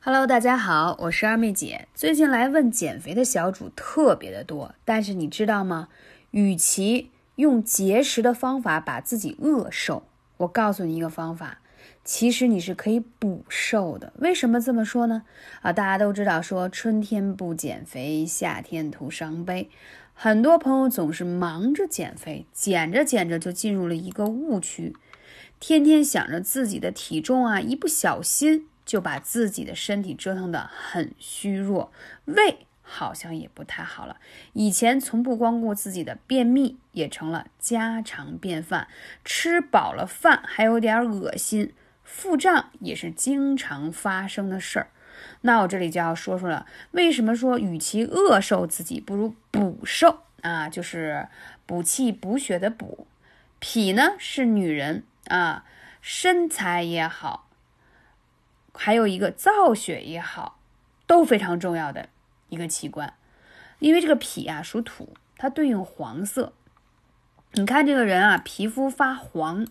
Hello，大家好，我是二妹姐。最近来问减肥的小主特别的多，但是你知道吗？与其用节食的方法把自己饿瘦，我告诉你一个方法，其实你是可以补瘦的。为什么这么说呢？啊，大家都知道说春天不减肥，夏天徒伤悲。很多朋友总是忙着减肥，减着减着就进入了一个误区，天天想着自己的体重啊，一不小心就把自己的身体折腾得很虚弱，胃好像也不太好了。以前从不光顾自己的便秘，也成了家常便饭。吃饱了饭还有点恶心，腹胀也是经常发生的事儿。那我这里就要说说了，为什么说与其饿瘦自己，不如补瘦啊？就是补气补血的补。脾呢是女人啊，身材也好，还有一个造血也好，都非常重要的一个器官。因为这个脾啊属土，它对应黄色。你看这个人啊，皮肤发黄，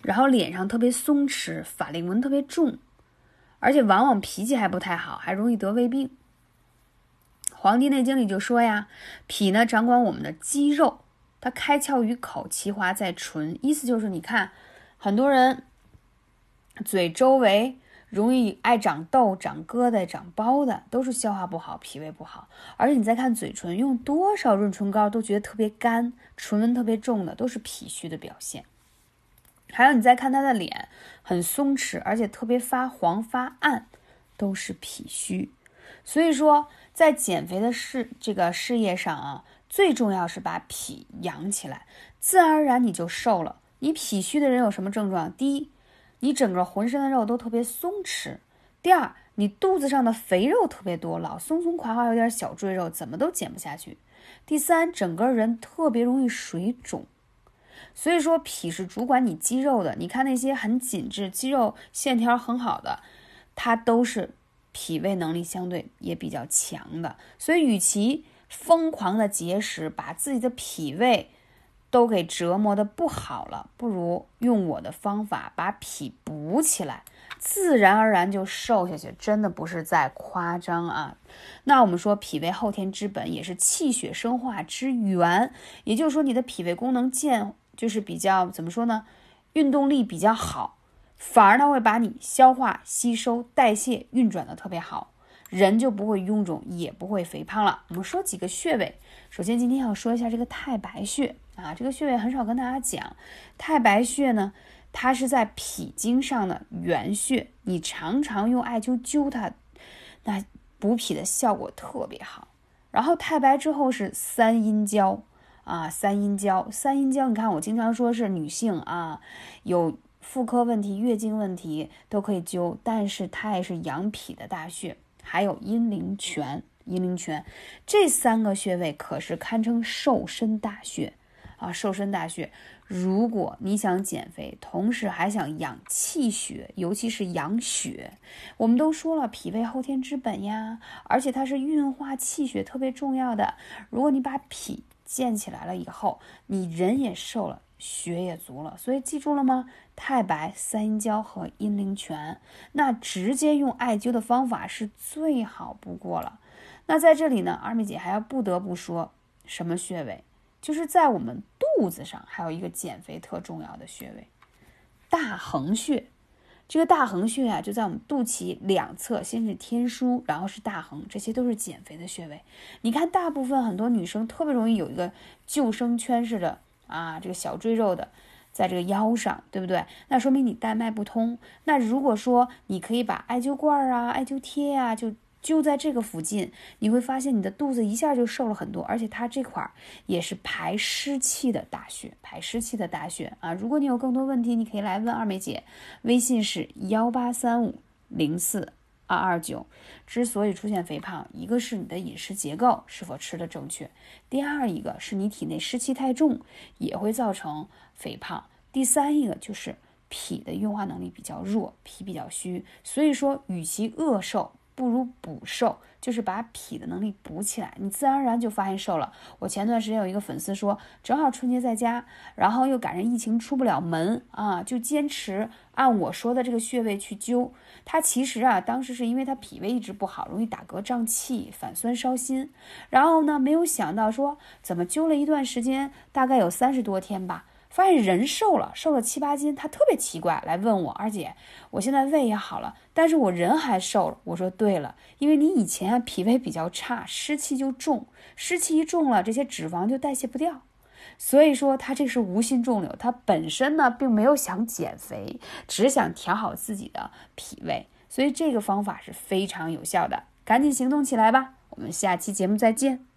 然后脸上特别松弛，法令纹特别重。而且往往脾气还不太好，还容易得胃病。《黄帝内经》里就说呀，脾呢掌管我们的肌肉，它开窍于口，其华在唇。意思就是，你看很多人嘴周围容易爱长痘、长疙瘩、长包的，都是消化不好、脾胃不好。而且你再看嘴唇，用多少润唇膏都觉得特别干，唇纹特别重的，都是脾虚的表现。还有，你再看他的脸，很松弛，而且特别发黄发暗，都是脾虚。所以说，在减肥的事这个事业上啊，最重要是把脾养起来，自然而然你就瘦了。你脾虚的人有什么症状？第一，你整个浑身的肉都特别松弛；第二，你肚子上的肥肉特别多，老松松垮垮，有点小赘肉，怎么都减不下去；第三，整个人特别容易水肿。所以说，脾是主管你肌肉的。你看那些很紧致、肌肉线条很好的，它都是脾胃能力相对也比较强的。所以，与其疯狂的节食，把自己的脾胃都给折磨的不好了，不如用我的方法把脾补起来，自然而然就瘦下去。真的不是在夸张啊！那我们说，脾胃后天之本，也是气血生化之源。也就是说，你的脾胃功能健。就是比较怎么说呢，运动力比较好，反而它会把你消化、吸收、代谢运转的特别好，人就不会臃肿，也不会肥胖了。我们说几个穴位，首先今天要说一下这个太白穴啊，这个穴位很少跟大家讲。太白穴呢，它是在脾经上的原穴，你常常用艾灸灸它，那补脾的效果特别好。然后太白之后是三阴交。啊，三阴交，三阴交，你看我经常说是女性啊，有妇科问题、月经问题都可以灸，但是它也是养脾的大穴。还有阴陵泉，阴陵泉这三个穴位可是堪称瘦身大穴啊，瘦身大穴。如果你想减肥，同时还想养气血，尤其是养血，我们都说了，脾胃后天之本呀，而且它是运化气血特别重要的。如果你把脾建起来了以后，你人也瘦了，血也足了，所以记住了吗？太白、三阴交和阴陵泉，那直接用艾灸的方法是最好不过了。那在这里呢，二妹姐还要不得不说，什么穴位？就是在我们肚子上还有一个减肥特重要的穴位——大横穴。这个大横穴啊，就在我们肚脐两侧，先是天枢，然后是大横，这些都是减肥的穴位。你看，大部分很多女生特别容易有一个救生圈似的啊，这个小赘肉的，在这个腰上，对不对？那说明你带脉不通。那如果说你可以把艾灸罐啊、艾灸贴啊，就就在这个附近，你会发现你的肚子一下就瘦了很多，而且它这块儿也是排湿气的大穴，排湿气的大穴啊！如果你有更多问题，你可以来问二妹姐，微信是幺八三五零四二二九。之所以出现肥胖，一个是你的饮食结构是否吃的正确，第二一个是你体内湿气太重，也会造成肥胖，第三一个就是脾的运化能力比较弱，脾比较虚。所以说，与其饿瘦。不如补瘦，就是把脾的能力补起来，你自然而然就发现瘦了。我前段时间有一个粉丝说，正好春节在家，然后又赶上疫情出不了门啊，就坚持按我说的这个穴位去灸。他其实啊，当时是因为他脾胃一直不好，容易打嗝胀气、反酸烧心，然后呢，没有想到说怎么灸了一段时间，大概有三十多天吧。发现人瘦了，瘦了七八斤，他特别奇怪，来问我二姐，我现在胃也好了，但是我人还瘦了。我说对了，因为你以前脾胃比较差，湿气就重，湿气一重了，这些脂肪就代谢不掉，所以说他这是无心中瘤，他本身呢并没有想减肥，只想调好自己的脾胃，所以这个方法是非常有效的，赶紧行动起来吧，我们下期节目再见。